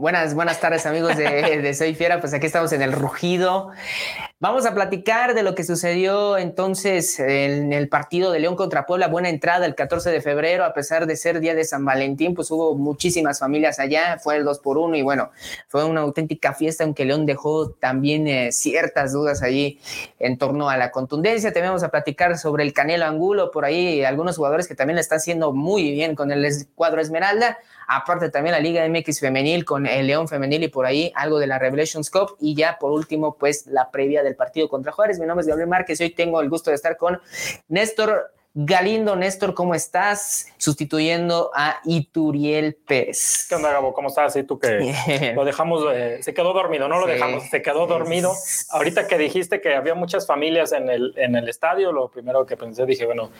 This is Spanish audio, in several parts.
Buenas, buenas tardes amigos de, Soy Fiera, pues aquí estamos en el rugido. Vamos a platicar de lo que sucedió entonces en el partido de León contra Puebla. Buena entrada el 14 de febrero, a pesar de ser día de San Valentín, pues hubo muchísimas familias allá, fue el 2 por 1 y bueno, fue una auténtica fiesta, aunque León dejó también eh, ciertas dudas allí en torno a la contundencia. Te vamos a platicar sobre el Canelo Angulo, por ahí algunos jugadores que también le están haciendo muy bien con el cuadro Esmeralda aparte también la Liga MX femenil con el León femenil y por ahí algo de la Revelations Cup y ya por último pues la previa del partido contra Juárez. Mi nombre es Gabriel Márquez y hoy tengo el gusto de estar con Néstor Galindo, Néstor, ¿cómo estás? Sustituyendo a Ituriel Pérez. ¿Qué onda, Gabo? ¿Cómo estás? Y tú que lo dejamos, eh, se quedó dormido, no lo dejamos, se quedó dormido. Ahorita que dijiste que había muchas familias en el, en el estadio, lo primero que pensé, dije, bueno,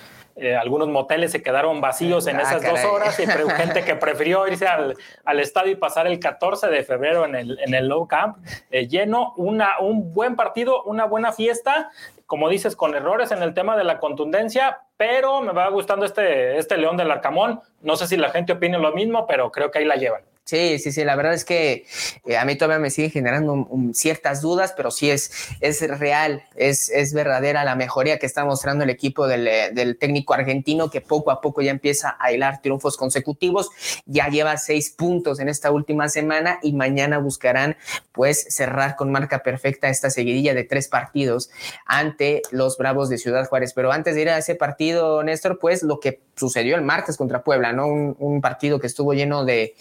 eh, algunos moteles se quedaron vacíos en ah, esas dos horas y gente que prefirió irse al, al, estadio y pasar el 14 de febrero en el, en el Low Camp eh, lleno, una, un buen partido, una buena fiesta como dices, con errores en el tema de la contundencia, pero me va gustando este, este León del Arcamón. No sé si la gente opina lo mismo, pero creo que ahí la llevan. Sí, sí, sí, la verdad es que eh, a mí todavía me sigue generando ciertas dudas, pero sí es, es real, es, es verdadera la mejoría que está mostrando el equipo del, eh, del, técnico argentino que poco a poco ya empieza a hilar triunfos consecutivos, ya lleva seis puntos en esta última semana y mañana buscarán pues cerrar con marca perfecta esta seguidilla de tres partidos ante los Bravos de Ciudad Juárez. Pero antes de ir a ese partido, Néstor, pues lo que sucedió el martes contra Puebla, ¿no? Un, partido que estuvo lleno de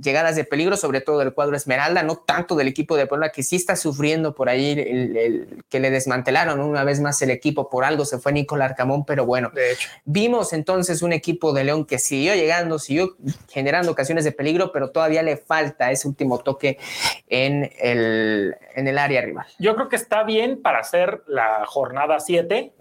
llegadas de peligro, sobre todo del cuadro Esmeralda, no tanto del equipo de Puebla, que sí está sufriendo por ahí el, que le desmantelaron una vez más el equipo, por algo se fue Nicolás Arcamón, pero bueno, vimos entonces un equipo de León que siguió llegando, siguió generando ocasiones de peligro, pero todavía le falta ese último toque en el, en el área rival. Yo creo que está bien para hacer la jornada 7,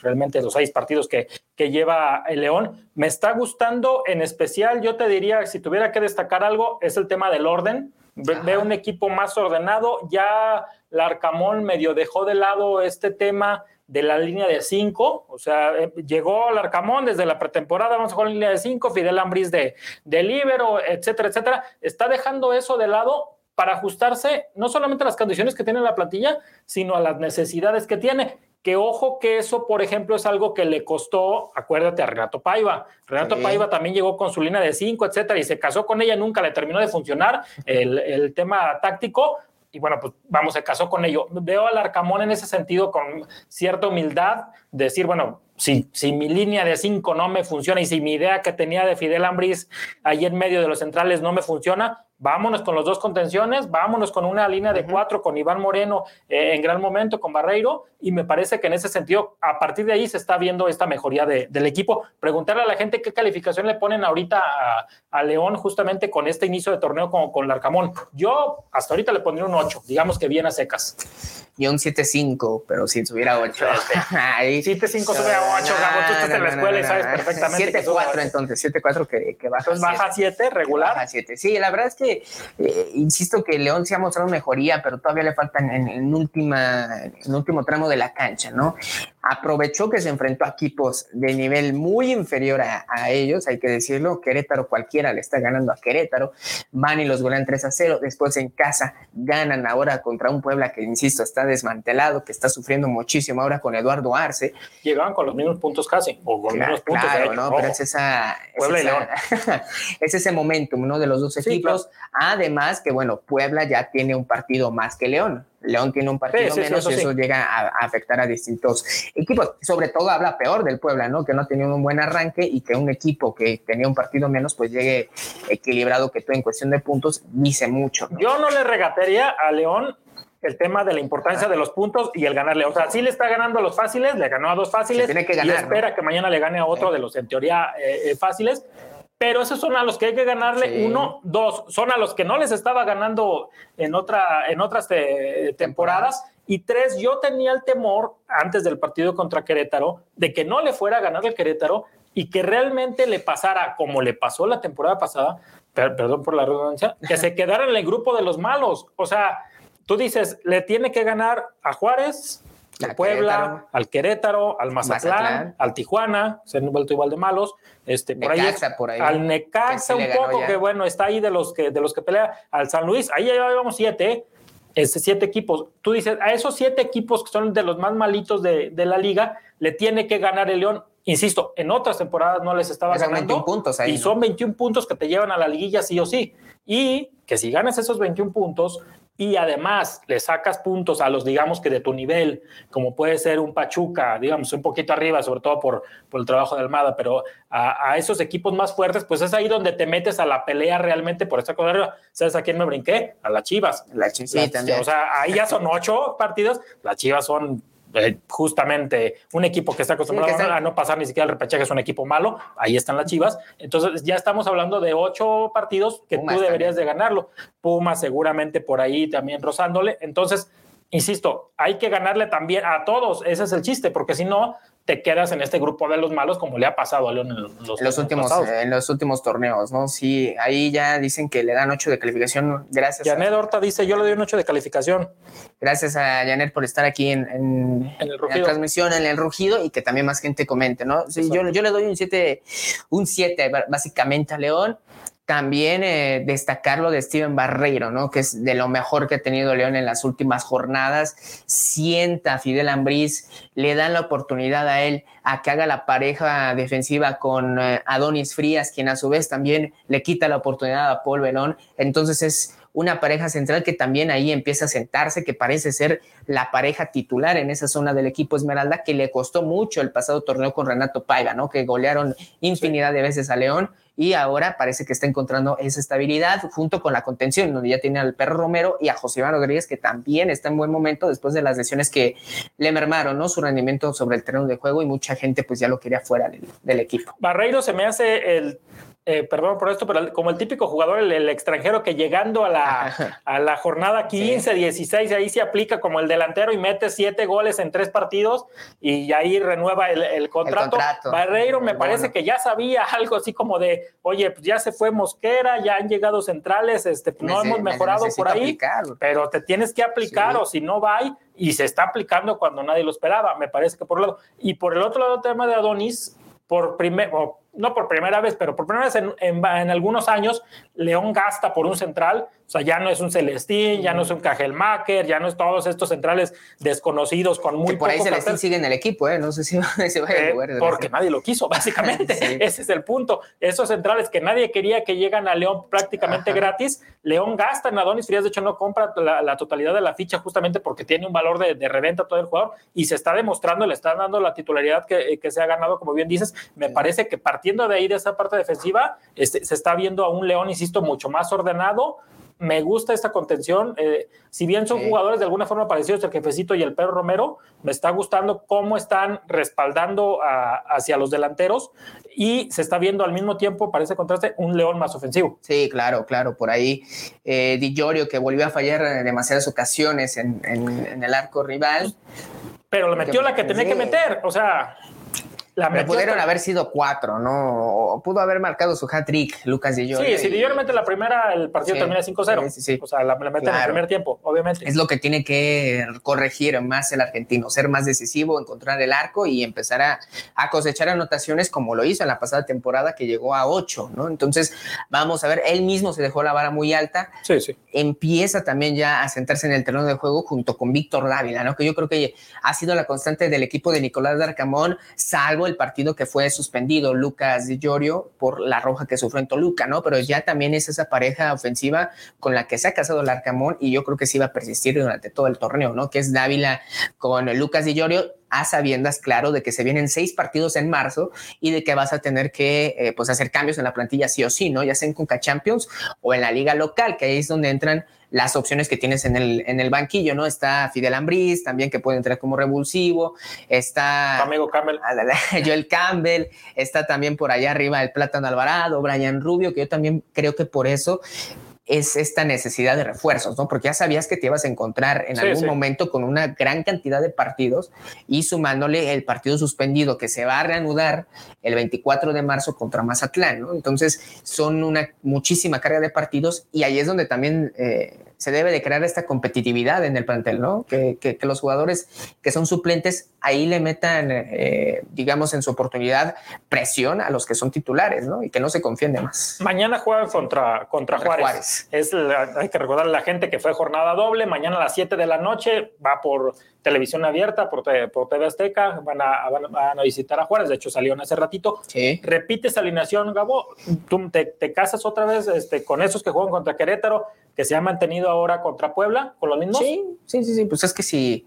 realmente los seis partidos que, que lleva el León. Me está gustando en especial, yo te diría, si tuviera que destacar algo, es el tema del orden. Veo un equipo más ordenado. Ya Larcamón medio dejó de lado este tema de la línea de cinco, o sea, eh, llegó Larcamón desde la pretemporada, vamos a jugar en línea de cinco, Fidel Ambris de, de libero, etcétera, etcétera. Está dejando eso de lado para ajustarse no solamente a las condiciones que tiene la plantilla, sino a las necesidades que tiene. Que ojo que eso, por ejemplo, es algo que le costó, acuérdate, a Renato Paiva. Renato Paiva también llegó con su línea de cinco, etcétera, y se casó con ella, nunca le terminó de funcionar el, el tema táctico, y bueno, pues vamos, se casó con ello. Veo al Arcamón en ese sentido con cierta humildad, decir, bueno, si, si mi línea de cinco no me funciona y si mi idea que tenía de Fidel Ambris ahí en medio de los centrales no me funciona, vámonos con los dos contenciones, vámonos con una línea de cuatro, con Iván Moreno eh, en gran momento, con Barreiro, y me parece que en ese sentido, a partir de ahí se está viendo esta mejoría del equipo. Preguntarle a la gente qué calificación le ponen ahorita a, León justamente con este inicio de torneo con, con Larcamón. Yo hasta ahorita le pondría un 8, digamos que bien a secas. Y un 7-5, pero si subiera 8. 7-5 sube a 8, Gabo, tú estás en la escuela y sabes perfectamente. 7-4 entonces, 7-4 que, que baja. Entonces baja 7, regular. Baja 7. Sí, la verdad es que eh, insisto que León se ha mostrado mejoría, pero todavía le faltan en, en, última, en último tramo de la cancha, ¿no? Aprovechó que se enfrentó a equipos de nivel muy inferior a, ellos, hay que decirlo. Querétaro cualquiera le está ganando a Querétaro. Van y los golean 3 a 0. Después en casa ganan ahora contra un Puebla que, insisto, está desmantelado, que está sufriendo muchísimo ahora con Eduardo Arce. Llegaban con los mismos puntos casi, o con claro, puntos. Claro, ¿no? Pero es, esa, es, ese momentum, ¿no? De los dos equipos. Además que, bueno, Puebla ya tiene un partido más que León. León tiene un partido menos y eso llega a, afectar a distintos equipos. Sobre todo habla peor del Puebla, ¿no? Que no tenido un buen arranque y que un equipo que tenía un partido menos, pues llegue equilibrado que tú en cuestión de puntos dice mucho. Yo no le regatearía a León el tema de la importancia de los puntos y el ganarle. O sea, sí le está ganando a los fáciles, le ganó a dos fáciles tiene que ganar, y espera que mañana le gane a otro de los en teoría eh, eh, fáciles pero esos son a los que hay que ganarle. Uno, dos, son a los que no les estaba ganando en, otra, en otras temporadas. Y tres, yo tenía el temor antes del partido contra Querétaro de que no le fuera a ganar el Querétaro y que realmente le pasara como le pasó la temporada pasada, perdón por la redundancia, que se quedara en el grupo de los malos. O sea, tú dices, le tiene que ganar a Juárez, a Puebla, al Querétaro, al Mazatlán, al Tijuana, se han vuelto igual de malos, este, por, ahí, por ahí, al Necaxa un poco, que bueno, está ahí de los que, de los que pelea, al San Luis, ahí ya llevamos siete, este, siete equipos. Tú dices, a esos siete equipos que son de los más malitos de, de la liga, le tiene que ganar el León. Insisto, en otras temporadas no les estaba ganando. puntos y son 21 puntos que te llevan a la liguilla sí o sí. Y que si ganas esos 21 puntos, y además le sacas puntos a los, digamos que de tu nivel, como puede ser un Pachuca, digamos, un poquito arriba, sobre todo por, por el trabajo de Almada, pero a, esos equipos más fuertes, pues es ahí donde te metes a la pelea realmente por esta cosa arriba. ¿Sabes a quién me brinqué? A las Chivas. La Chivas, O sea, ahí ya son ocho partidos, las Chivas son eh, justamente un equipo que está acostumbrado a no pasar ni siquiera el repechaje es un equipo malo, ahí están las Chivas. Entonces ya estamos hablando de ocho partidos que tú deberías de ganarlo. Puma seguramente por ahí también rozándole. Entonces, insisto, hay que ganarle también a todos, ese es el chiste, porque si no, te quedas en este grupo de los malos como le ha pasado a León en los, últimos en los últimos torneos, ¿no? Sí, ahí ya dicen que le dan 8 de calificación gracias Janet Horta dice, yo le doy un 8 de calificación. Gracias a Janet por estar aquí en, en, la transmisión, en el rugido y que también más gente comente, ¿no? Sí, yo, yo le doy un 7, un 7 básicamente a León. También eh, destacar lo de Steven Barreiro, ¿no? Que es de lo mejor que ha tenido León en las últimas jornadas. Sienta a Fidel Ambriz, le dan la oportunidad a él a que haga la pareja defensiva con eh, Adonis Frías, quien a su vez también le quita la oportunidad a Paul Belón. Entonces es una pareja central que también ahí empieza a sentarse, que parece ser la pareja titular en esa zona del equipo Esmeralda, que le costó mucho el pasado torneo con Renato Paiva, ¿no? Que golearon infinidad de veces a León y ahora parece que está encontrando esa estabilidad junto con la contención, donde ya tiene al Perro Romero y a José Iván Rodríguez, que también está en buen momento después de las lesiones que le mermaron, ¿no? Su rendimiento sobre el terreno de juego y mucha gente pues ya lo quería fuera del, del equipo. Barreiro se me hace el eh, perdón por esto, pero como el típico jugador, el, extranjero que llegando a la, a la jornada 15, 16, ahí se aplica como el delantero y mete siete goles en tres partidos y ahí renueva el, contrato. Barreiro me parece que ya sabía algo así como de, oye, pues ya se fue Mosquera, ya han llegado centrales, este, pues no hemos mejorado por ahí, pero te tienes que aplicar o si no va y se está aplicando cuando nadie lo esperaba, me parece que por un lado. Y por el otro lado, el tema de Adonis, por primer, no por primera vez, pero por primera vez en, en, algunos años, León gasta por un central. O sea, ya no es un Celestín, ya no es un Cajelmacher, ya no es todos estos centrales desconocidos con muy que por ahí Celestín sigue en el equipo, ¿eh? No sé si se va a eh, Porque nadie lo quiso, básicamente. Ese es el punto. Esos centrales que nadie quería que llegan a León prácticamente gratis, León gasta en Adonis Frías. De hecho, no compra la, totalidad de la ficha justamente porque tiene un valor de, de, reventa todo el jugador y se está demostrando, le está dando la titularidad que, que se ha ganado, como bien dices. Me parece que partiendo de ahí, de esa parte defensiva, este, se está viendo a un León, insisto, mucho más ordenado. Me gusta esta contención. Eh, si bien son jugadores de alguna forma parecidos, el jefecito y el perro Romero, me está gustando cómo están respaldando hacia los delanteros y se está viendo al mismo tiempo, parece contraste, un León más ofensivo. Sí, claro, claro. Por ahí eh, Di Giorgio, que volvió a fallar en demasiadas ocasiones en, el arco rival. Pero le metió la que tenía que meter, o sea. La pudieron haber sido cuatro, ¿no? O pudo haber marcado su hat-trick Lucas Di Sí, si Di mete la primera, el partido termina 5-0. Sí, sí, o sea, la, mete en el primer tiempo, obviamente. Es lo que tiene que corregir más el argentino, ser más decisivo, encontrar el arco y empezar a, a cosechar anotaciones como lo hizo en la pasada temporada que llegó a 8, ¿no? Entonces, vamos a ver, él mismo se dejó la vara muy alta. Sí, sí. Empieza también ya a sentarse en el terreno de juego junto con Víctor Dávila, ¿no? Que yo creo que ha sido la constante del equipo de Nicolás Darcamón, salvo el partido que fue suspendido Lucas Di Giorgio por la roja que sufrió en Toluca, ¿no? Pero ya también es esa pareja ofensiva con la que se ha casado el y yo creo que sí va a persistir durante todo el torneo, ¿no? Que es Dávila con Lucas Di Giorgio a sabiendas, claro, de que se vienen seis partidos en marzo y de que vas a tener que eh, pues hacer cambios en la plantilla sí o sí, ¿no? Ya sea en Conca Champions o en la liga local, que ahí es donde entran las opciones que tienes en el, en el banquillo, ¿no? Está Fidel Ambriz, también que puede entrar como revulsivo, está... Amigo Campbell. Joel Campbell, está también por allá arriba el Plátano Alvarado, Brian Rubio, que yo también creo que por eso es esta necesidad de refuerzos, ¿no? Porque ya sabías que te ibas a encontrar en algún momento con una gran cantidad de partidos y sumándole el partido suspendido que se va a reanudar el 24 de marzo contra Mazatlán, ¿no? Entonces son una muchísima carga de partidos y ahí es donde también eh, se debe de crear esta competitividad en el plantel, ¿no? Que, que, los jugadores que son suplentes ahí le metan, eh, digamos, en su oportunidad presión a los que son titulares, ¿no? Y que no se confíen de más. Mañana juegan contra, contra, Juárez. Es hay que recordar a la gente que fue jornada doble. Mañana a las 7 de la noche va por televisión abierta, por, por TV Azteca. Van a, van, a visitar a Juárez. De hecho, salieron hace ratito. Sí. Repite esa alineación, Gabo. Tú te, te casas otra vez este, con esos que juegan contra Querétaro que se ha mantenido ahora contra Puebla con los mismos. Sí, sí, sí, sí. Pues es que si,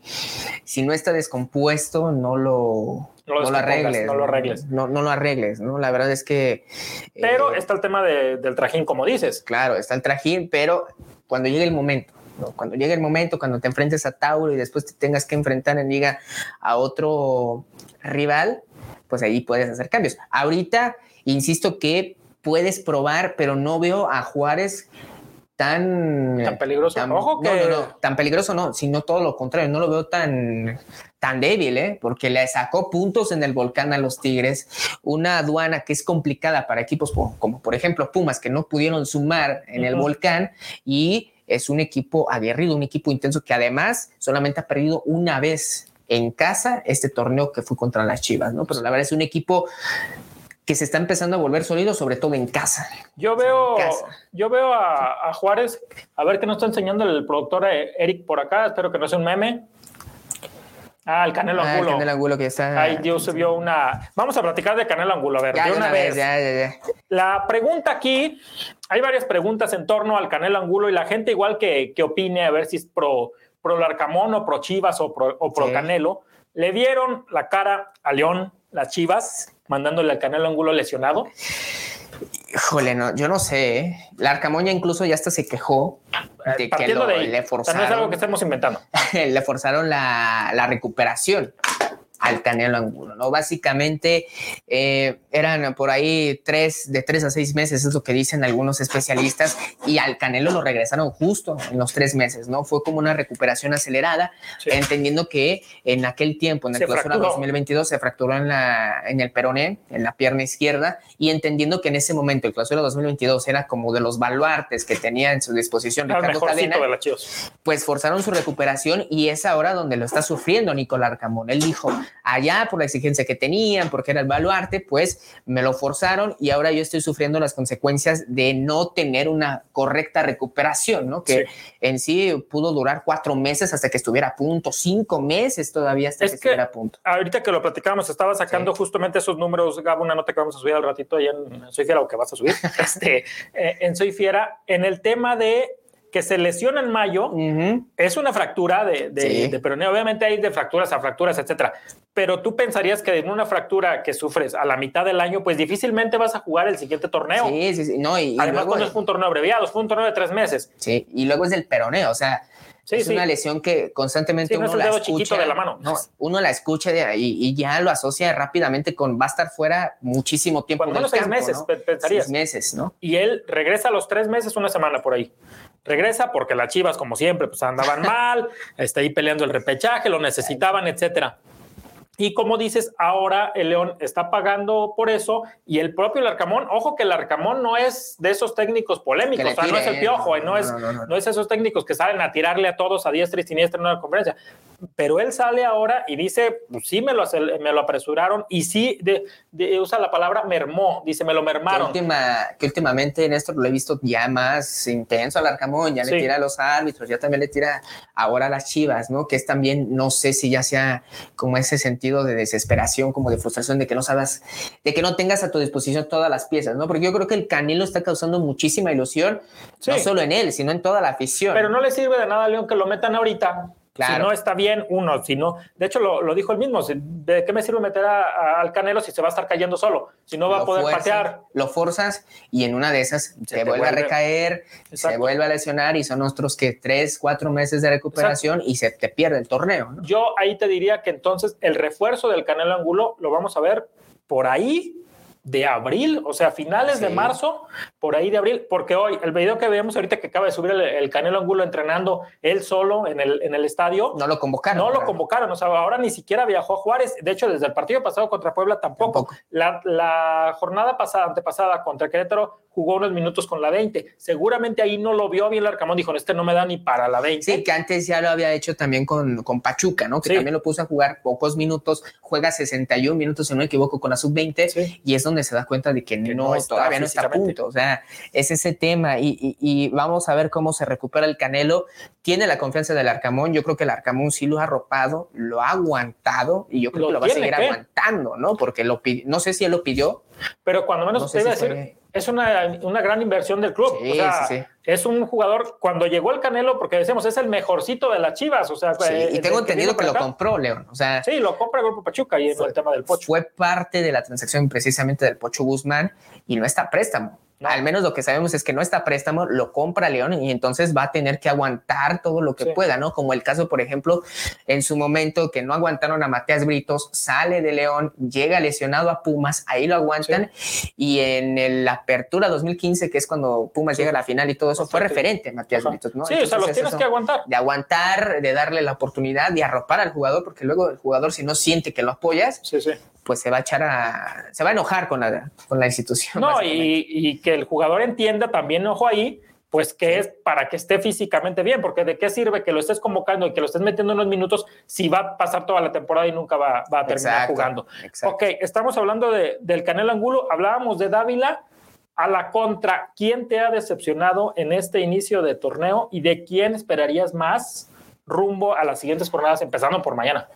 si no está descompuesto, no lo, no lo, arregles. No lo arregles. No, no, lo arregles, ¿no? La verdad es que. Pero eh, está el tema del trajín, como dices. Claro, está el trajín, pero cuando llegue el momento. Cuando llegue el momento, cuando te enfrentes a Tauro y después te tengas que enfrentar en liga a otro rival, pues ahí puedes hacer cambios. Ahorita, insisto que puedes probar, pero no veo a Juárez tan... Tan peligroso. Tan, Ojo que... no, no, tan peligroso no, sino todo lo contrario, no lo veo tan, tan débil, ¿eh? porque le sacó puntos en el volcán a los Tigres, una aduana que es complicada para equipos como, por ejemplo Pumas, que no pudieron sumar en el volcán y es un equipo aguerrido, un equipo intenso que además solamente ha perdido una vez en casa este torneo que fue contra las Chivas, ¿no? Pero la verdad es un equipo que se está empezando a volver sólido, sobre todo en casa. Yo veo, Yo veo a, Juárez, a ver qué nos está enseñando el productor eh, Eric por acá, espero que no sea un meme. Ah, el Canelo ah, Angulo. El Canelo Angulo que está. Ahí Dios subió una. Vamos a platicar de Canelo Angulo. A ver, de una, vez. Ya, ya, ya. La pregunta aquí, hay varias preguntas en torno al Canelo Angulo y la gente igual que, que opine, a ver si es pro, pro Larcamón o pro Chivas o pro, o pro Canelo. Le dieron la cara a León, las Chivas mandándole al Canelo Angulo lesionado? Híjole, no, yo no sé. ¿eh? La Arcamoña incluso ya hasta se quejó de que le forzaron. no es algo que estemos inventando. le forzaron la, la recuperación al Canelo Angulo, ¿no? Básicamente eh, eran por ahí tres, de tres a seis meses, es lo que dicen algunos especialistas, y al Canelo lo regresaron justo en los tres meses, ¿no? Fue como una recuperación acelerada, entendiendo que en aquel tiempo, en el clausura 2022, se fracturó en, la, en el peroné, en la pierna izquierda, y entendiendo que en ese momento el clausura 2022 era como de los baluartes que tenía en su disposición Ricardo Cadena, pues forzaron su recuperación y es ahora donde lo está sufriendo Nicolás Arcamón. Él dijo, allá por la exigencia que tenían, porque era el baluarte, pues me lo forzaron y ahora yo estoy sufriendo las consecuencias de no tener una correcta recuperación, ¿no? Que en sí pudo durar cuatro meses hasta que estuviera a punto, cinco meses todavía hasta que, estuviera a punto. Ahorita que lo platicábamos, estaba sacando justamente esos números, Gabo, una nota que vamos a subir al ratito ahí en Soy Fiera o que vas a subir, este, eh, en Soy Fiera, en el tema de que se lesiona en mayo, es una fractura de, de, peroneo. Obviamente hay de fracturas a fracturas, etcétera. Pero tú pensarías que en una fractura que sufres a la mitad del año, pues difícilmente vas a jugar el siguiente torneo. Sí, sí, sí. No, y, Además, cuando es un torneo abreviado, fue un torneo de tres meses. Sí, y luego es del peroneo, o sea, es una lesión que constantemente uno la escucha. de la mano. No, uno la escucha de, y, y, ya lo asocia rápidamente con va a estar fuera muchísimo tiempo. Lo menos seis meses, pensarías. Seis meses, ¿no? Y él regresa a los tres meses, una semana por ahí regresa porque las Chivas, como siempre, pues andaban mal, está ahí peleando el repechaje, lo necesitaban, etcétera. Y como dices, ahora el León está pagando por eso y el propio Larcamón, ojo que el Arcamón no es de esos técnicos polémicos, o sea, no es el piojo, no, no, es, no, es esos técnicos que salen a tirarle a todos a diestra y siniestra en una conferencia pero él sale ahora y dice, pues sí, me lo, me lo apresuraron y sí, de, usa la palabra mermó, dice, me lo mermaron. Que, última, que últimamente Néstor lo he visto ya más intenso al Arcamón, ya le tira a los árbitros, ya también le tira ahora a las chivas, ¿no? Que es también, no sé si ya sea como ese sentido de desesperación, como de frustración, de que no sabes, de que no tengas a tu disposición todas las piezas, ¿no? Porque yo creo que el Canelo está causando muchísima ilusión, no solo en él, sino en toda la afición. Pero no le sirve de nada a León que lo metan ahorita si no está bien, uno, si no, de hecho lo, dijo él mismo, ¿de qué me sirve meter al Canelo si se va a estar cayendo solo? Si no va a poder patear. Lo forzas y en una de esas se, vuelve, a recaer, se vuelve a lesionar y son otros que tres, cuatro meses de recuperación y se te pierde el torneo. Yo ahí te diría que entonces el refuerzo del Canelo Angulo lo vamos a ver por ahí de abril, o sea, finales de marzo, por ahí de abril, porque hoy el video que vemos ahorita que acaba de subir el, Canelo Angulo entrenando él solo en el, en el estadio. No lo convocaron. No lo convocaron, o sea, ahora ni siquiera viajó a Juárez. De hecho, desde el partido pasado contra Puebla tampoco. La, la, jornada pasada, antepasada contra Querétaro, jugó unos minutos con la 20. Seguramente ahí no lo vio bien el Arcamón, dijo, este no me da ni para la 20. Sí, que antes ya lo había hecho también con, con Pachuca, ¿no? Que también lo puso a jugar pocos minutos, juega 61 minutos, si no me equivoco, con la sub-20, y es donde se da cuenta de que, no, todavía no está a punto. O sea, es ese tema, y, vamos a ver cómo se recupera el Canelo. Tiene la confianza del Arcamón, yo creo que el Arcamón sí lo ha arropado, lo ha aguantado, y yo creo que lo va a seguir aguantando, ¿no? Porque lo no sé si él lo pidió. Pero cuando menos decir, es una, una, gran inversión del club. o sea, es un jugador, cuando llegó el Canelo, porque decimos, es el mejorcito de las Chivas. O sea, eh, y tengo entendido que, lo compró León. O sea, sí, lo compra el Grupo Pachuca y el tema del Pocho. Fue parte de la transacción precisamente del Pocho Guzmán y no está préstamo. Al menos lo que sabemos es que no está préstamo, lo compra León y entonces va a tener que aguantar todo lo que pueda, ¿no? Como el caso, por ejemplo, en su momento que no aguantaron a Matías Britos, sale de León, llega lesionado a Pumas, ahí lo aguantan y en la apertura 2015, que es cuando Pumas llega a la final y todo eso, fue referente Matías Britos, ¿no? Sí, o sea, los tienes que aguantar. De aguantar, de darle la oportunidad, de arropar al jugador, porque luego el jugador si no siente que lo apoyas, sí, sí pues se va a echar a, se va a enojar con la, con la institución. No, y, y, que el jugador entienda también, ojo ahí, pues que es para que esté físicamente bien, porque de qué sirve que lo estés convocando y que lo estés metiendo unos minutos si va a pasar toda la temporada y nunca va, va a terminar jugando. Ok, estamos hablando de, del Canelo Angulo, hablábamos de Dávila. A la contra, ¿quién te ha decepcionado en este inicio de torneo y de quién esperarías más rumbo a las siguientes jornadas, empezando por mañana?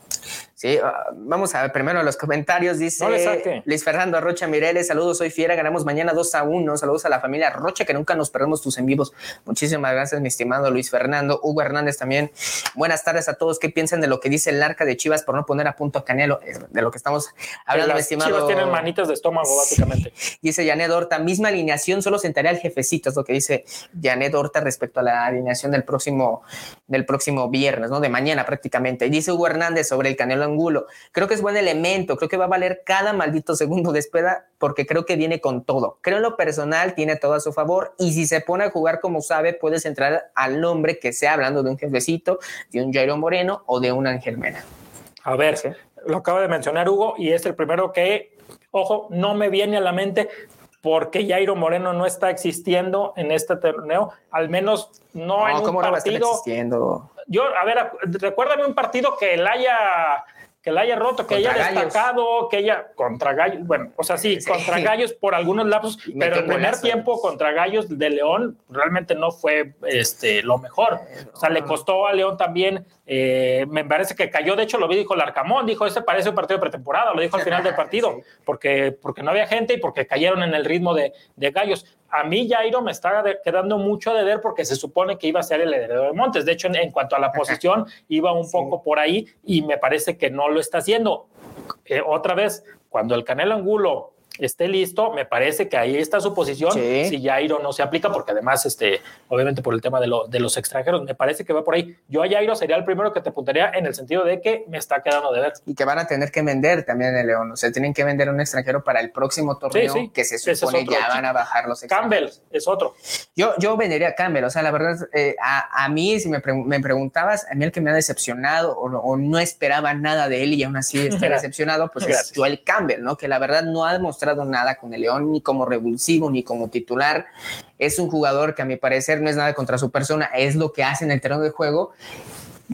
Sí, ah, vamos a ver primero los comentarios. Dice Luis Fernando Rocha Mireles, saludos, soy Fiera, ganamos mañana 2 a 1. Saludos a la familia Rocha, que nunca nos perdemos tus en vivos. Muchísimas gracias, mi estimado Luis Fernando. Hugo Hernández también. Buenas tardes a todos. ¿Qué piensan de lo que dice el arca de Chivas por no poner a punto a Canelo? De lo que estamos hablando, estimado. Chivas tienen manitas de estómago, básicamente. dice Janet Horta, misma alineación, solo sentaría al jefecito, es lo que dice Janet Horta respecto a la alineación del próximo, del próximo viernes, ¿no? De mañana prácticamente. Dice Hugo Hernández sobre el Canelo Angulo. Creo que es buen elemento, creo que va a valer cada maldito segundo de espera porque creo que viene con todo. Creo en lo personal tiene todo a su favor y si se pone a jugar como sabe, puedes entrar al nombre que sea hablando de un jefecito, de un Jairo Moreno o de un Ángel Mena. A ver, lo acaba de mencionar Hugo y es el primero que, ojo, no me viene a la mente porque Jairo Moreno no está existiendo en este torneo, al menos no, en un partido. existiendo? Yo, a ver, recuérdame un partido que él haya que la haya roto, que haya destacado, que haya contra Gallos, bueno, o sea, sí, contra Gallos por algunos lapsos, pero el primer tiempo contra Gallos de León realmente no fue este, lo mejor. O sea, le costó a León también, eh, me parece que cayó, de hecho lo vi, dijo el Arcamón, dijo, este parece un partido de pretemporada, lo dijo al final del partido, porque, porque no había gente y porque cayeron en el ritmo de, de Gallos a mí Jairo me está quedando mucho de ver porque se supone que iba a ser el heredero de Montes. De hecho, en, cuanto a la posición, iba un poco por ahí y me parece que no lo está haciendo. Eh, otra vez, cuando el Canelo Angulo esté listo, me parece que ahí está su posición. Si Jairo no se aplica, porque además, este, obviamente por el tema de, de, los extranjeros, me parece que va por ahí. Yo a Jairo sería el primero que te apuntaría en el sentido de que me está quedando de ver. Y que van a tener que vender también el León. O sea, tienen que vender un extranjero para el próximo torneo que se supone ya van a bajar los Campbell es otro. Yo, yo vendería a Campbell. O sea, la verdad, eh, a, a, mí, si me, me, preguntabas, a mí el que me ha decepcionado o, no esperaba nada de él y aún así está decepcionado, pues es Joel Campbell, ¿no? Que la verdad no ha demostrado nada con el León, ni como revulsivo, ni como titular. Es un jugador que a mi parecer no es nada contra su persona, es lo que hace en el terreno de juego.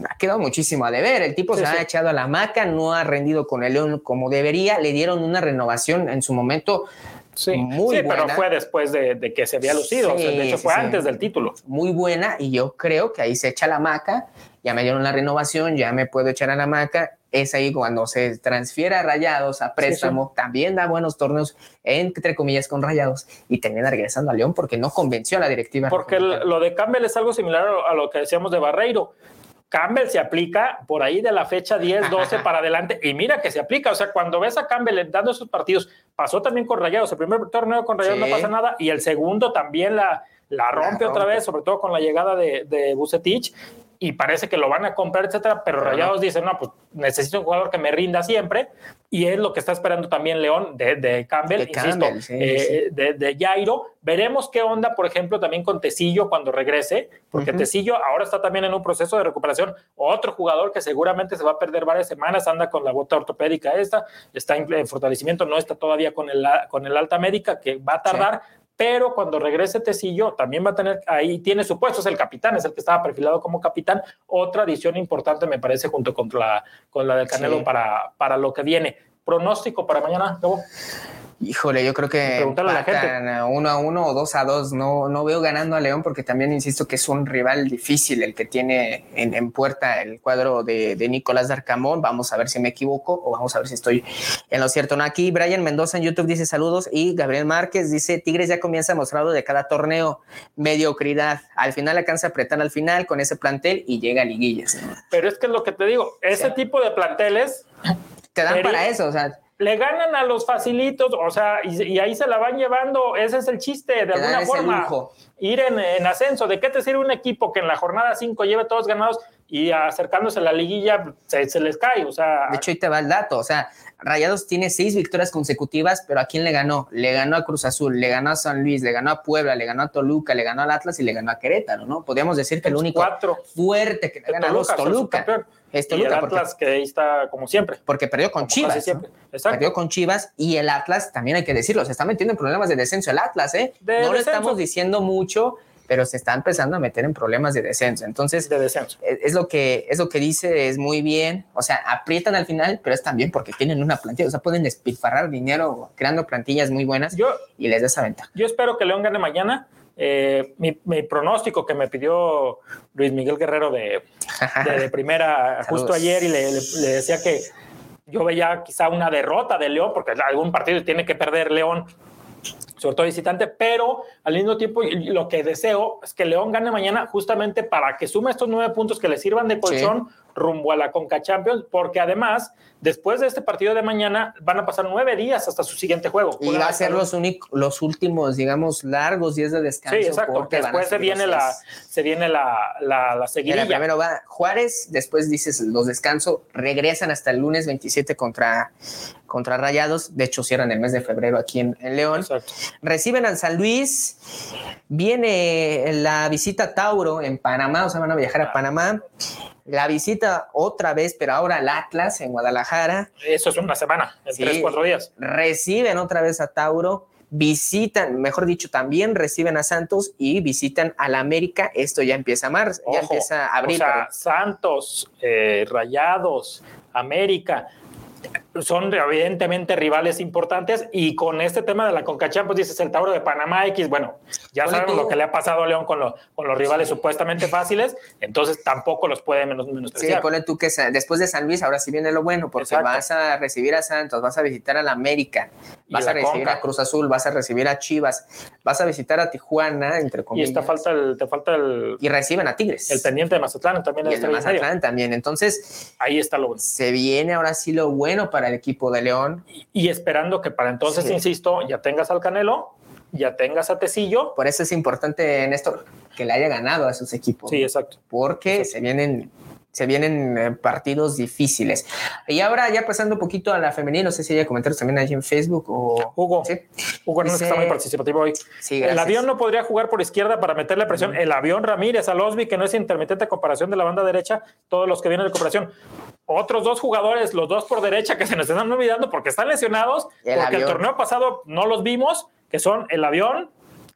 Ha quedado muchísimo a deber. El tipo se ha echado a la maca, no ha rendido con el León como debería. Le dieron una renovación en su momento Sí, muy sí, pero fue después de, que se había lucido, de hecho fue antes del título. Muy buena y yo creo que ahí se echa la maca, ya me dieron la renovación, ya me puedo echar a la maca es ahí cuando se transfiere a Rayados a préstamo, también da buenos torneos, entre comillas, con Rayados, y termina regresando a León porque no convenció a la directiva. Porque lo de Campbell es algo similar a lo que decíamos de Barreiro. Campbell se aplica por ahí de la fecha 10, 12 para adelante, y mira que se aplica. O sea, cuando ves a Campbell dando esos partidos, pasó también con Rayados. El primer torneo con Rayados no pasa nada, y el segundo también la, la rompe otra vez, sobre todo con la llegada de, de Bucetich y parece que lo van a comprar, etcétera, pero Rayados dice, no, pues necesito un jugador que me rinda siempre y es lo que está esperando también León de, Campbell, insisto, eh, De, de, Jairo. Veremos qué onda, por ejemplo, también con Tecillo cuando regrese, porque Tecillo ahora está también en un proceso de recuperación. Otro jugador que seguramente se va a perder varias semanas, anda con la bota ortopédica esta, está en, fortalecimiento, no está todavía con el, con el alta médica, que va a tardar, pero cuando regrese Tecillo también va a tener ahí, tiene su puesto, es el capitán, es el que estaba perfilado como capitán. Otra adición importante me parece junto con la, con la del Canelo para, para lo que viene. Pronóstico para mañana, ¿cómo? Híjole, yo creo que uno a uno o dos a dos. No, no veo ganando a León porque también insisto que es un rival difícil el que tiene en, puerta el cuadro de, Nicolás Darcamón. Vamos a ver si me equivoco o vamos a ver si estoy en lo cierto. No, aquí Brian Mendoza en YouTube dice saludos y Gabriel Márquez dice Tigres ya comienza a mostrarlo de cada torneo. Mediocridad. Al final alcanza a apretar al final con ese plantel y llega a liguillas. Pero es que es lo que te digo, ese tipo de planteles te dan para eso, o sea le ganan a los facilitos, o sea, y, ahí se la van llevando, ese es el chiste, de alguna forma. Ir en, ascenso, ¿de qué te sirve un equipo que en la jornada 5 lleve todos ganados y acercándose a la liguilla se, les cae? O sea. De hecho, ahí te va el dato, o sea, Rayados tiene seis victorias consecutivas, pero ¿a quién le ganó? Le ganó a Cruz Azul, le ganó a San Luis, le ganó a Puebla, le ganó a Toluca, le ganó al Atlas y le ganó a Querétaro, ¿no? Podríamos decir que el único fuerte que le ganó es Toluca. Es y el Atlas que ahí está como siempre. Porque perdió con Chivas. Perdió con Chivas y el Atlas, también hay que decirlo, se está metiendo en problemas de descenso el Atlas, ¿eh? no lo estamos diciendo mucho, pero se está empezando a meter en problemas de descenso. Entonces, de descenso. Es, lo que, es lo que dice, es muy bien. O sea, aprietan al final, pero es también porque tienen una plantilla. O sea, pueden despilfarrar dinero creando plantillas muy buenas yo, y les da esa ventaja. Yo espero que León gane mañana eh, mi, pronóstico que me pidió Luis Miguel Guerrero de, de, primera justo ayer y le, decía que yo veía quizá una derrota de León, porque algún partido tiene que perder León, sobre todo visitante, pero al mismo tiempo lo que deseo es que León gane mañana justamente para que sume estos nueve puntos que le sirvan de colchón rumbo a la Conca Champions, porque además, después de este partido de mañana, van a pasar nueve días hasta su siguiente juego. Y va a ser los, los últimos, digamos, largos días de descanso. Sí, exacto. Después se viene, la, se viene la, la, la primero va Juárez, después dices los descansos, regresan hasta el lunes 27 contra, contra Rayados. De hecho, cierran el mes de febrero aquí en, León. Exacto. Reciben a San Luis. Viene la visita a Tauro en Panamá, o sea, van a viajar a ah. La visita otra vez, pero ahora al Atlas en Guadalajara. Eso es una semana, en tres, cuatro días. Reciben otra vez a Tauro, visitan, mejor dicho, también reciben a Santos y visitan al América. Esto ya empieza a marzo, ya empieza a abril. O sea, Santos, eh, Rayados, América son evidentemente rivales importantes y con este tema de la CONCACHAMPIONS pues dices el Tauro de Panamá X, bueno, ya sabemos lo que le ha pasado a León con, con los rivales supuestamente fáciles, entonces tampoco los puede menos menospreciar. Sí, pone tú que después de San Luis ahora sí viene lo bueno, porque vas a recibir a Santos, vas a visitar a la América, vas a recibir a Cruz Azul, vas a recibir a Chivas, vas a visitar a Tijuana, entre comillas. Y esta falta el, te falta el... Y reciben a Tigres. El pendiente de Mazatlán también. Y el de Mazatlán también, entonces... Ahí está lo bueno. Se viene ahora sí lo bueno para el equipo de León. Y, esperando que para entonces, insisto, ya tengas al Canelo, ya tengas a Tecillo. Por eso es importante, Néstor, que le haya ganado a sus equipos. Sí, exacto. Porque se vienen se vienen eh, partidos difíciles. Y ahora ya pasando un poquito a la femenina, no sé si hay comentarios también allí en Facebook o... Hugo, ¿sí? Hugo no está muy participativo hoy. Sí, el avión no podría jugar por izquierda para meterle presión. El avión Ramírez, a Losby, que no es intermitente comparación de la banda derecha, todos los que vienen de cooperación. Otros dos jugadores, los dos por derecha, que se nos están olvidando porque están lesionados, porque el torneo pasado no los vimos, que son el avión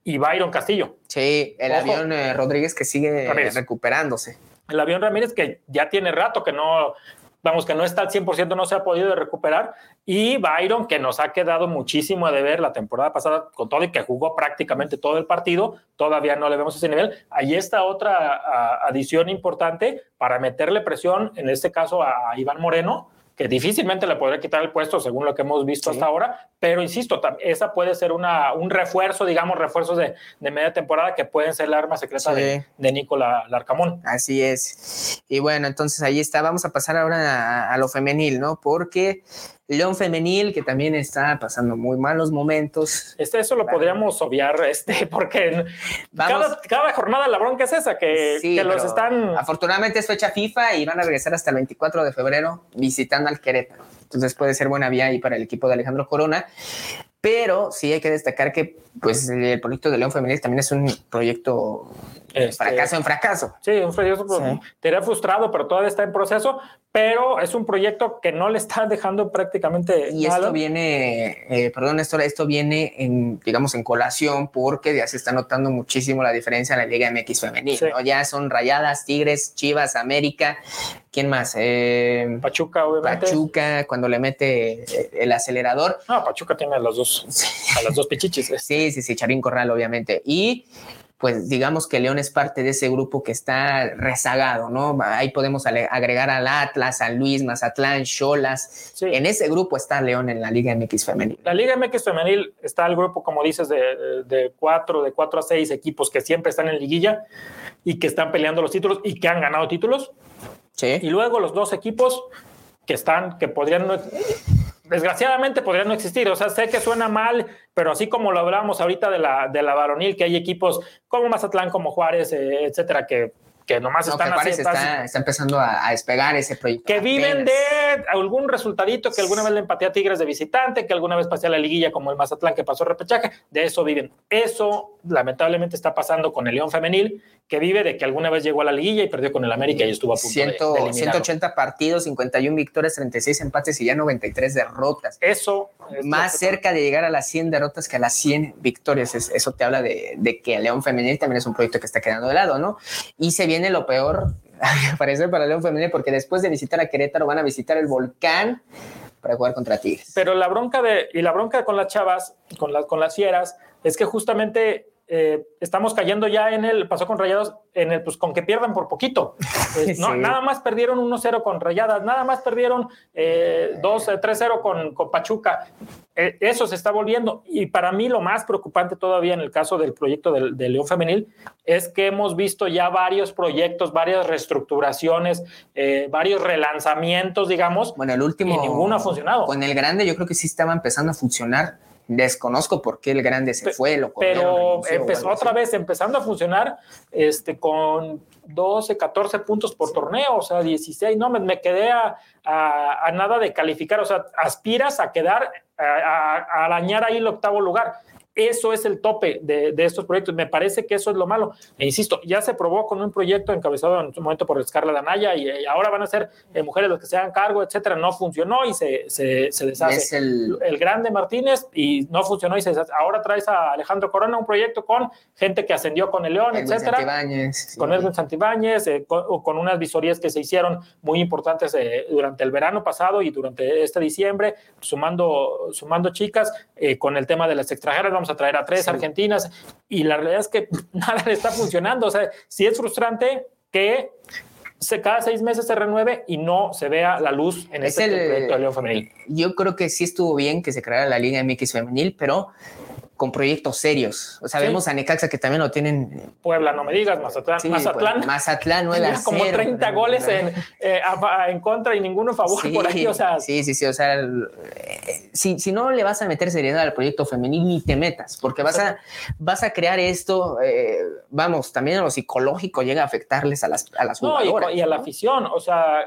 y Byron Castillo. Sí, el avión eh, Rodríguez que sigue recuperándose el avión Ramírez, que ya tiene rato que no, vamos, que no está al 100%, no se ha podido recuperar, y Byron, que nos ha quedado muchísimo de ver la temporada pasada con todo y que jugó prácticamente todo el partido, todavía no le vemos ese nivel. Ahí está otra adición importante para meterle presión, en este caso a Iván Moreno, que difícilmente le podría quitar el puesto según lo que hemos visto hasta ahora, pero insisto, esa puede ser una, un refuerzo, digamos, refuerzos de, de media temporada que pueden ser la arma secreta de, de Nicola Larcamón. Así es. Y bueno, entonces ahí está. Vamos a pasar ahora a, a lo femenil, ¿no? Porque León Femenil, que también está pasando muy malos momentos. Este, eso lo podríamos obviar, este, porque cada, cada, jornada la bronca es esa, que, que los están... Afortunadamente es fecha FIFA y van a regresar hasta el 24 de febrero visitando al Querétaro. Entonces puede ser buena vía ahí para el equipo de Alejandro Corona. Pero sí hay que destacar que pues, el proyecto de León Femenil también es un proyecto este, fracaso en fracaso. Sí, un proyecto sí. te frustrado, pero todavía está en proceso, pero es un proyecto que no le está dejando prácticamente. Y esto viene, eh, perdón, esto, esto viene en, digamos, en colación porque ya se está notando muchísimo la diferencia en la Liga MX femenil. ¿no? Ya son Rayadas, Tigres, Chivas, América. ¿Quién más? Eh, Pachuca, obviamente. Pachuca, cuando le mete eh, el acelerador. No, Pachuca tiene a los dos a las dos pichichis. Sí, sí, sí, Charín Corral, obviamente. Y pues digamos que León es parte de ese grupo que está rezagado, ¿no? Ahí podemos agregar al Atlas, San Luis, Mazatlán, Cholas. En ese grupo está León en la Liga MX femenil. La Liga MX femenil está el grupo, como dices, de, de, cuatro, de cuatro a seis equipos que siempre están en liguilla y que están peleando los títulos y que han ganado títulos. Sí. Y luego los dos equipos que están, que podrían desgraciadamente podría no existir. O sea, sé que suena mal, pero así como lo hablábamos ahorita de la, de la varonil, que hay equipos como Mazatlán, como Juárez, eh, etcétera, que que nomás están. Está, está, empezando a, despegar ese proyecto. Que viven de algún resultadito, que alguna vez le empaté a Tigres de visitante, que alguna vez pasé a la liguilla como el Mazatlán que pasó repechaje, de eso viven. Eso lamentablemente está pasando con el León Femenil, que vive de que alguna vez llegó a la liguilla y perdió con el América y estuvo a punto de, 180 partidos, 51 victorias, 36 empates y ya 93 derrotas. Eso. Más cerca de llegar a las 100 derrotas que a las 100 victorias. eso te habla de, de, que el León Femenil también es un proyecto que está quedando de lado, ¿no? Y se viene lo peor, parece para León Femenil, porque después de visitar a Querétaro van a visitar el volcán para jugar contra Tigres. Pero la bronca de, y la bronca con las chavas, con, las con las fieras, es que justamente eh, estamos cayendo ya en el, pasó con Rayados, en el, pues con que pierdan por poquito. Eh, no, Nada más perdieron 1-0 con Rayadas, nada más perdieron eh, 2-3-0 con, con, Pachuca. Eh, eso se está volviendo. Y para mí lo más preocupante todavía en el caso del proyecto del, León Femenil es que hemos visto ya varios proyectos, varias reestructuraciones, varios relanzamientos, digamos. Bueno, el último. Y ninguno ha funcionado. Con el grande yo creo que sí estaba empezando a funcionar Desconozco por qué el grande se fue, lo Pero empezó otra vez empezando a funcionar este, con 12, 14 puntos por torneo, o sea, 16. No, me, me quedé a, a, nada de calificar, o sea, aspiras a quedar, a, a arañar ahí el octavo lugar. Eso es el tope de, estos proyectos. Me parece que eso es lo malo. E insisto, ya se probó con un proyecto encabezado en su momento por Scarla Danaya y, ahora van a ser eh, mujeres las que se hagan cargo, etcétera. No funcionó y se, se, deshace. Es el... grande Martínez y no funcionó y se deshace. Ahora traes a Alejandro Corona un proyecto con gente que ascendió con el León, etcétera. Con Edwin Santibáñez, eh, con, con, unas visorías que se hicieron muy importantes eh, durante el verano pasado y durante este diciembre, sumando, sumando chicas con el tema de las extranjeras a traer a tres argentinas y la realidad es que nada le está funcionando. O sea, si es frustrante que se, cada seis meses se renueve y no se vea la luz en este proyecto de León Femenil. Yo creo que sí estuvo bien que se creara la Liga MX Femenil, pero con proyectos serios. O sea, vemos a Necaxa que también lo tienen. Puebla, no me digas, Mazatlán. Mazatlán. Mazatlán, no como 30 goles en, eh, en, contra y ninguno a favor por ahí. O sea, sí, sí, sí. O sea, eh, si, si, no le vas a meter seriedad al proyecto femenil, ni te metas, porque vas a, vas a crear esto. Eh, vamos, también a lo psicológico llega a afectarles a las, a las no, Y, a la afición. O sea,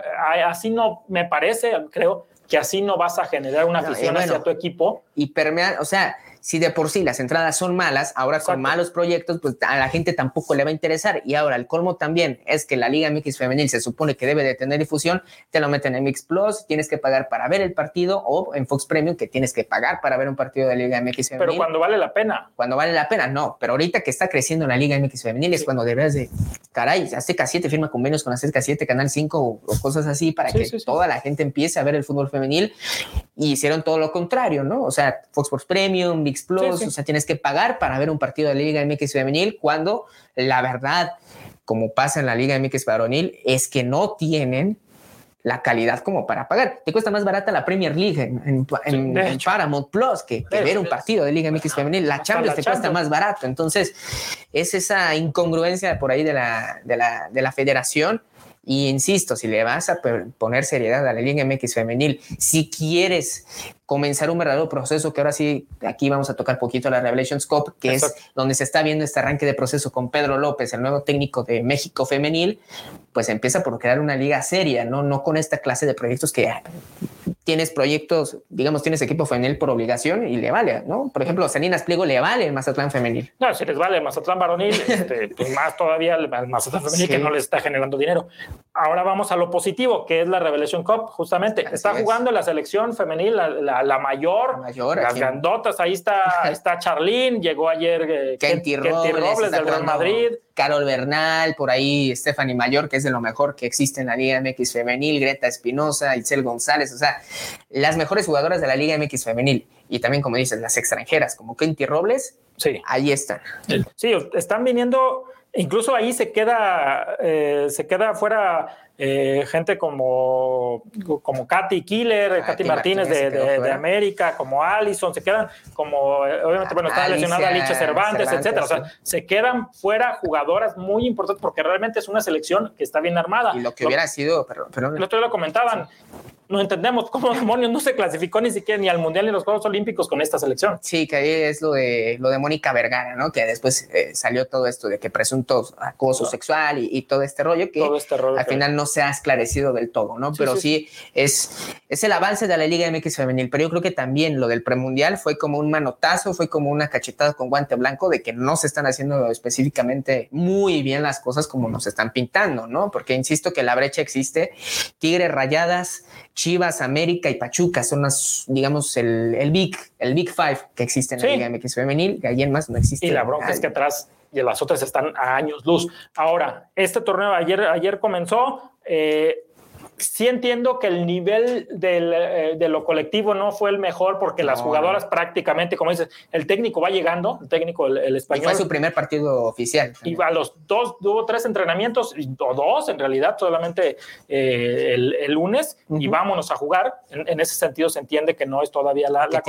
así no me parece, creo que así no vas a generar una afición hacia tu equipo. Y permear, o sea, si de por sí las entradas son malas, ahora con malos proyectos, pues a la gente tampoco le va a interesar. Y ahora el colmo también es que la Liga MX Femenil se supone que debe de tener difusión, te lo meten en Mix Plus, tienes que pagar para ver el partido, o en Fox Premium, que tienes que pagar para ver un partido de Liga MX Femenil. Pero cuando vale la pena. Cuando vale la pena, no. Pero ahorita que está creciendo la Liga MX Femenil es cuando debes de, caray, Azteca 7 firma convenios con Azteca 7, Canal 5 o, cosas así para que toda la gente empiece a ver el fútbol femenil. Y hicieron todo lo contrario, ¿no? O sea, Fox Sports Premium, Mix Plus, o sea, tienes que pagar para ver un partido de la Liga MX femenil cuando la verdad, como pasa en la Liga MX varonil, es que no tienen la calidad como para pagar. Te cuesta más barata la Premier League en, Paramount Plus que, ver un partido de Liga MX femenil. La Champions te cuesta más barato. Entonces, es esa incongruencia por ahí de la, de la, de la federación y insisto, si le vas a poner seriedad a la Liga MX femenil, si quieres comenzar un verdadero proceso, que ahora sí, aquí vamos a tocar poquito la Revelations Cup, que es donde se está viendo este arranque de proceso con Pedro López, el nuevo técnico de México femenil, pues empieza por crear una liga seria, ¿no? No con esta clase de proyectos que tienes proyectos, digamos, tienes equipo femenil por obligación y le vale, ¿no? Por ejemplo, Salinas Pliego le vale el Mazatlán femenil. No, si les vale el Mazatlán varonil, este, pues más todavía el Mazatlán femenil que no les está generando dinero. Ahora vamos a lo positivo, que es la Revelation Cup, justamente. está jugando la selección femenil, la, mayor, las grandotas. Ahí está, está Charlene, llegó ayer eh, Kenty, Robles, del Real Madrid. Carol Bernal, por ahí Stephanie Mayor, que es de lo mejor que existe en la Liga MX femenil, Greta Espinosa, Itzel González, o sea, las mejores jugadoras de la Liga MX femenil. Y también, como dices, las extranjeras, como Kenty Robles, sí. ahí están. Sí, están viniendo, incluso ahí se queda, eh, se queda fuera eh, gente como, como Katy Killer, Katy, Martínez, de, América, como Allison, se quedan como, obviamente, bueno, está lesionada Licha Cervantes, etcétera. O sea, se quedan fuera jugadoras muy importantes porque realmente es una selección que está bien armada. Y lo que hubiera sido, pero, pero el otro lo comentaban, no entendemos cómo demonios no se clasificó ni siquiera ni al Mundial ni a los Juegos Olímpicos con esta selección. Sí, que ahí es lo de, lo de Mónica Vergara, ¿no? Que después eh, salió todo esto de que presunto acoso sexual y, todo este rollo que este al final no se ha esclarecido del todo, ¿no? Pero sí, es, es el avance de la Liga MX femenil, pero yo creo que también lo del premundial fue como un manotazo, fue como una cachetada con guante blanco de que no se están haciendo específicamente muy bien las cosas como nos están pintando, ¿no? Porque insisto que la brecha existe, Tigres Rayadas, Chivas, América y Pachuca son las, digamos, el, el Big, el Big Five que existe en la Liga MX femenil, que alguien más no existe. Y la bronca es que atrás y las otras están a años luz. Ahora, este torneo ayer, ayer comenzó. Eh, sí entiendo que el nivel eh, de lo colectivo no fue el mejor porque las jugadoras prácticamente, como dices, el técnico va llegando, el técnico, el, español. fue su primer partido oficial. Y a los dos, tuvo tres entrenamientos, o dos en realidad, solamente eh, el, lunes, y vámonos a jugar. En, ese sentido se entiende que no es todavía la, la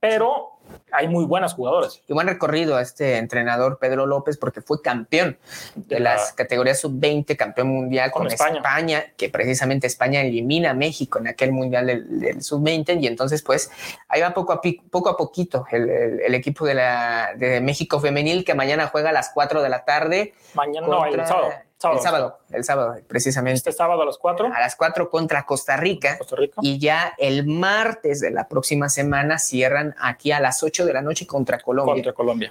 pero hay muy buenas jugadoras. Y buen recorrido a este entrenador Pedro López porque fue campeón de, las categorías sub-20, campeón mundial con, España. que precisamente España elimina a México en aquel mundial del, sub-20 y entonces pues ahí va poco a, poco a poquito el, equipo de, la, de México femenil que mañana juega a las 4 de la tarde. Mañana no, el sábado el sábado, el sábado, precisamente. Este sábado a las 4. A las 4 contra Costa Rica. Costa Rica. Y ya el martes de la próxima semana cierran aquí a las 8 de la noche contra Colombia. Contra Colombia.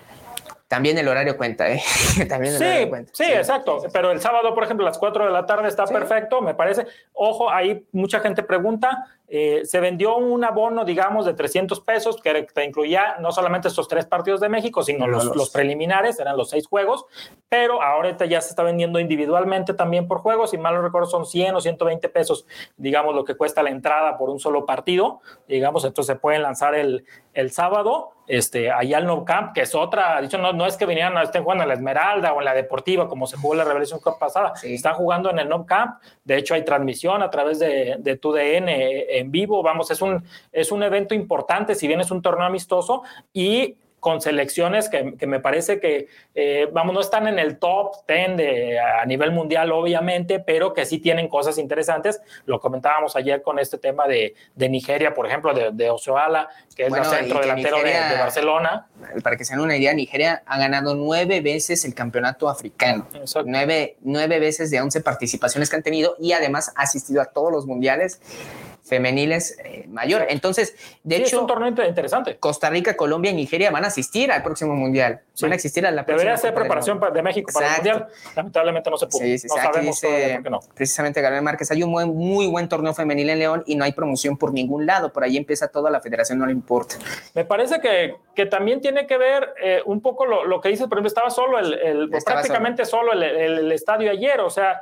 También el horario cuenta, ¿eh? También el sí, horario cuenta. Sí, exacto. Pero el sábado, por ejemplo, a las 4 de la tarde está perfecto, me parece. Ojo, ahí mucha gente pregunta. Eh, se vendió un abono, digamos, de 300 pesos que te incluía no solamente estos tres partidos de México, sino los, preliminares, eran los seis juegos, pero ahorita ya se está vendiendo individualmente también por juegos, si mal no recuerdo son 100 o 120 pesos, digamos, lo que cuesta la entrada por un solo partido, digamos, entonces se pueden lanzar el, el sábado, este, allá al No Camp, que es otra, dicho, no, no es que vinieran, estén jugando en la Esmeralda o en la Deportiva, como se jugó en la Revelación Cup pasada, están jugando en el No Camp, de hecho hay transmisión a través de, de TUDN en vivo, vamos, es un, es un evento importante, si bien es un torneo amistoso, y con selecciones que, me parece que, eh, vamos, no están en el top 10 de, a nivel mundial, obviamente, pero que sí tienen cosas interesantes. Lo comentábamos ayer con este tema de, Nigeria, por ejemplo, de, de que es el centro delantero de, Barcelona. Para que se den una idea, Nigeria ha ganado nueve veces el campeonato africano. Nueve, nueve veces de once participaciones que han tenido y además ha asistido a todos los mundiales femeniles eh, mayor. Entonces, de hecho, es un torneo interesante. Costa Rica, Colombia y Nigeria van a asistir al próximo mundial. Van a asistir a la próxima. Debería ser preparación de México para el mundial. Lamentablemente no se pudo. Sí, sí, no sabemos dice, no. Precisamente Gabriel Márquez, hay un muy, muy, buen torneo femenil en León y no hay promoción por ningún lado. Por ahí empieza toda la federación, no le importa. Me parece que, que también tiene que ver eh, un poco lo, lo, que dices, por ejemplo, estaba solo el, el prácticamente solo, el, el estadio ayer, o sea,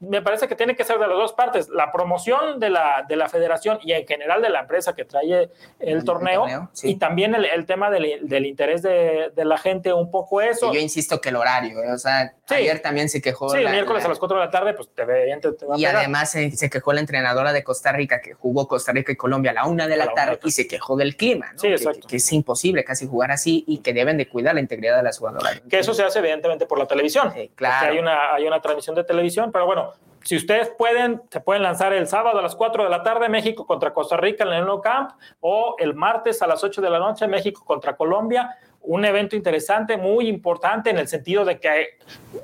me parece que tiene que ser de las dos partes, la promoción de la, de la federación y en general de la empresa que trae el, torneo, y también el, tema del, del interés de, de, la gente, un poco eso. Y yo insisto que el horario, ¿eh? o sea, ayer también se quejó. Sí, el miércoles a las 4 de la tarde, pues te, ve, te, Y además se, se, quejó la entrenadora de Costa Rica que jugó Costa Rica y Colombia a la una de la, tarde y se quejó del clima, ¿no? Sí, que, que, es imposible casi jugar así y que deben de cuidar la integridad de las jugadoras. Que eso se hace evidentemente por la televisión. Sí, claro. Hay una, hay una transmisión de televisión, pero bueno, si ustedes pueden, se pueden lanzar el sábado a las 4 de la tarde México contra Costa Rica en el No Camp o el martes a las 8 de la noche México contra Colombia. Un evento interesante, muy importante en el sentido de que,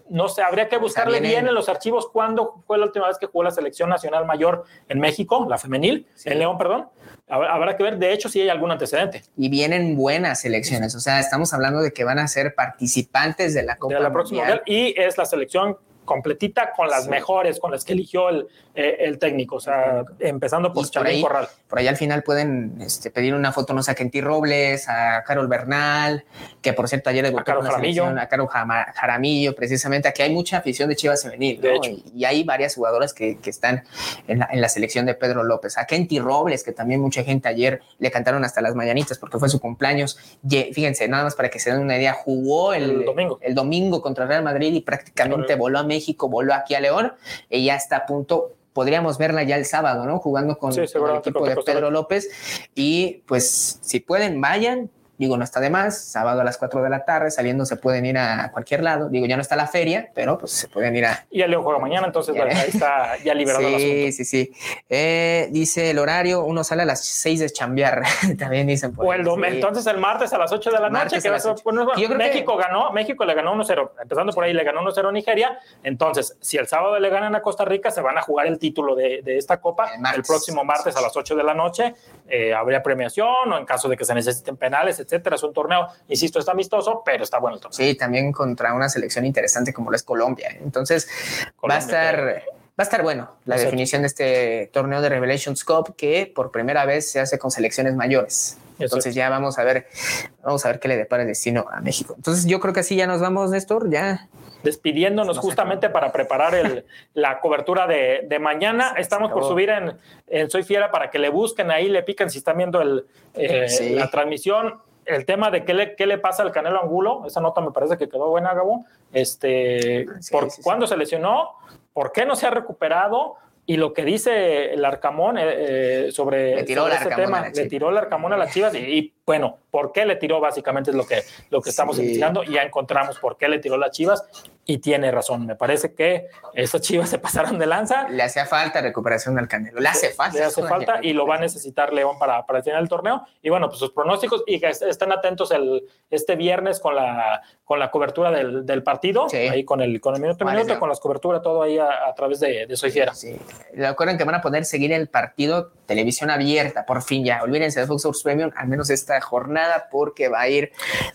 no sé, habría que buscarle bien en los archivos cuándo fue la última vez que jugó la selección nacional mayor en México, la femenil, sí. en León, perdón. Habrá que ver, de hecho, si hay algún antecedente. Y vienen buenas elecciones, o sea, estamos hablando de que van a ser participantes de la Copa de la próxima mundial. y es la selección completita con las sí. mejores, con las que eligió el, eh, el técnico, o sea, empezando por Charly Corral. Por ahí al final pueden este, pedir una foto, no sé, a Kenty Robles, a Carol Bernal, que por cierto ayer debutó a Carol Jaramillo. A Carol Jaramillo, precisamente. Aquí hay mucha afición de Chivas Femenil, de ¿no? hecho. Y, y, hay varias jugadoras que, que están en la, en la, selección de Pedro López. A Kenty Robles, que también mucha gente ayer le cantaron hasta las mañanitas porque fue su cumpleaños. Y, fíjense, nada más para que se den una idea, jugó el, el domingo. el domingo contra Real Madrid y prácticamente voló a México, voló aquí a León y ya está a punto podríamos verla ya el sábado, ¿no? Jugando con, sí, con el equipo de Pedro López. Y pues si pueden, vayan. Digo, no está de más, sábado a las 4 de la tarde, saliendo se pueden ir a cualquier lado. Digo, ya no está la feria, pero pues se pueden ir a... Y el León juega mañana, entonces ahí está ya liberado sí, Sí, sí, eh, dice el horario, uno sale a las 6 de chambear, también dicen. Por o el domingo, sí. entonces el martes a las 8 de la noche, que las 8. Bueno, México que... ganó, México le ganó 1-0, empezando por ahí le ganó 1-0 a Nigeria, entonces si el sábado le ganan a Costa Rica, se van a jugar el título de, de esta copa el, el, próximo martes a las 8 de la noche, eh, habría premiación o en caso de que se necesiten penales, etcétera, es un torneo insisto, está amistoso, pero está bueno el torneo. Sí, también contra una selección interesante como lo es Colombia. Entonces, Colombia, va a estar... Pero... Va a estar bueno la Exacto. definición de este torneo de Revelations Cup que por primera vez se hace con selecciones mayores. Entonces Exacto. ya vamos a ver, vamos a ver qué le depara el destino a México. Entonces yo creo que así ya nos vamos, Néstor, ya. Despidiéndonos no justamente para preparar el, la cobertura de, de mañana. Estamos por subir en, en, Soy Fiera para que le busquen ahí, le pican si están viendo el, eh, sí. la transmisión el tema de qué le, qué le pasa al Canelo Angulo, esa nota me parece que quedó buena, Gabo. Este, sí, por sí, cuándo se lesionó, por qué no se ha recuperado y lo que dice el Arcamón eh, sobre, le tiró sobre el ese tema, le tiró el Arcamón a las Chivas y, y, bueno, ¿por qué le tiró? Básicamente es lo que, lo que estamos investigando y ya encontramos por qué le tiró las Chivas y tiene razón. Me parece que esas Chivas se pasaron de lanza. Le hacía falta recuperación al Canelo, le hace falta. Le hace falta y lo va a necesitar León para, para el torneo. Y bueno, pues sus pronósticos y que estén atentos el, este viernes con la, con la cobertura del, del partido, sí. ahí con el, con el minuto a minuto, con las coberturas, todo ahí a, a través de, de Soy Fiera. Sí. Recuerden que van a poder seguir el partido televisión abierta, por fin ya. Olvídense de Fox Sports Premium, al menos esta jornada, porque va a ir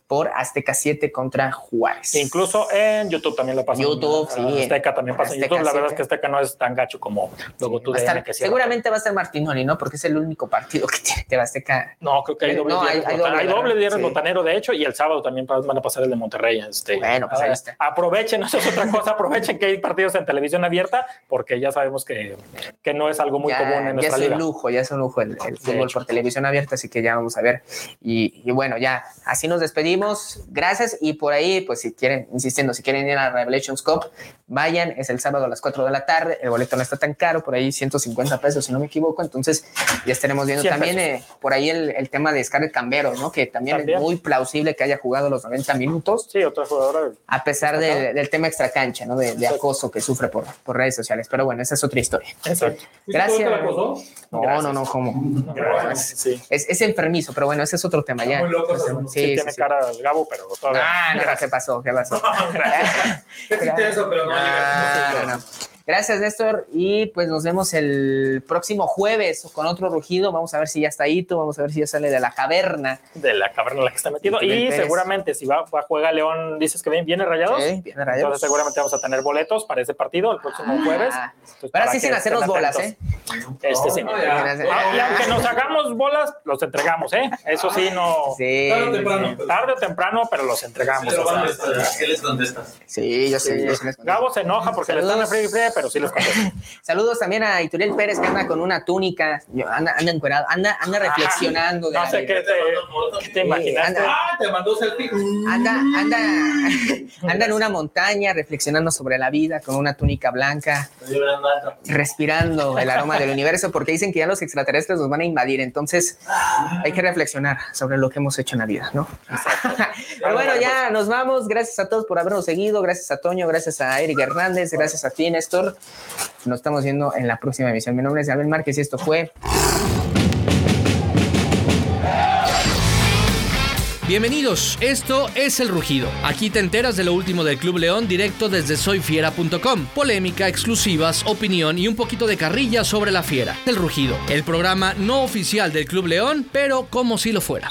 por Azteca 7 contra Juárez. E incluso en YouTube también lo pasa. YouTube, sí. Azteca también pasa. Azteca, YouTube, la verdad es que Azteca no es tan gacho como luego tú va estar, que Seguramente va a ser Martinoli, ¿no? Porque es el único partido que tiene de Azteca. No, creo que hay doble, no, hay, hay, doble, hay doble viernes sí. botanero, de hecho, y el sábado también van a pasar el de Monterrey. Este, bueno, pues ahí está. Aprovechen, eso es otra cosa, aprovechen que hay partidos en televisión abierta, porque ya sabemos que, que no es algo muy ya, común en nuestra ya es liga. un lujo, ya es un lujo el, el fútbol por televisión abierta, así que ya vamos a ver. Y, y, bueno, ya así nos despedimos. Gracias. Y por ahí, pues si quieren, insistiendo, si quieren ir a Revelations Cup, vayan. Es el sábado a las 4 de la tarde. El boleto no está tan caro, por ahí 150 pesos, si no me equivoco. Entonces ya estaremos viendo también eh, por ahí el, el, tema de Scarlett Cambero, ¿no? Que también, también, es muy plausible que haya jugado los 90 minutos. Sí, otra jugadora. A pesar de, del tema extracancha, ¿no? De, de acoso que sufre por, por, redes sociales. Pero bueno, esa es otra historia. Exacto. Gracias. No, no, no, no, ¿cómo? Sí. Es, es, enfermizo, pero bueno, ese es otro tema ya. Muy loco, sí, sí, tiene sí, cara de Gabo, pero todavía. Ah, no, ¿qué pasó? ¿Qué pasó? Gracias. eso, pero no, no, no. Gracias, Néstor. Y pues nos vemos el próximo jueves con otro rugido. Vamos a ver si ya está ahí, vamos a ver si ya sale de la caverna. De la caverna en la que está metido. Y, y seguramente, si va, va, juega León, dices que viene rayados. Sí, viene rayados. Entonces, seguramente vamos a tener boletos para ese partido el próximo ah, jueves. Entonces, Ahora sí, sin hacernos bolas, ¿eh? Este sí. No, y aunque nos hagamos bolas, los entregamos, ¿eh? Eso sí, no. Sí. Tarde o temprano. Tarde o temprano, pero los entregamos. Pero o sea, ¿Qué les contestas? Sí, yo sé. Sí. Gabo se enoja porque Saludos. le están a Free Free, pero sí los contesto. Saludos también a Ituriel Pérez que anda con una túnica, anda, anda encuerado, anda, anda reflexionando. no sé qué te, qué te imaginaste. Anda, ah, te mandó selfie. Anda, anda, anda en una montaña reflexionando sobre la vida con una túnica blanca, respirando el aroma del universo, porque dicen que ya los extraterrestres nos van a invadir, entonces hay que reflexionar sobre lo que hemos hecho en la vida, ¿no? Pero bueno, ya nos vamos. Gracias a todos por habernos seguido. Gracias a Toño, gracias a Eric Hernández, gracias a ti, Néstor. Nos estamos viendo en la próxima emisión. Mi nombre es Abel Márquez y esto fue. Bienvenidos, esto es El Rugido. Aquí te enteras de lo último del Club León directo desde soyfiera.com. Polémica, exclusivas, opinión y un poquito de carrilla sobre la fiera. El Rugido, el programa no oficial del Club León, pero como si lo fuera.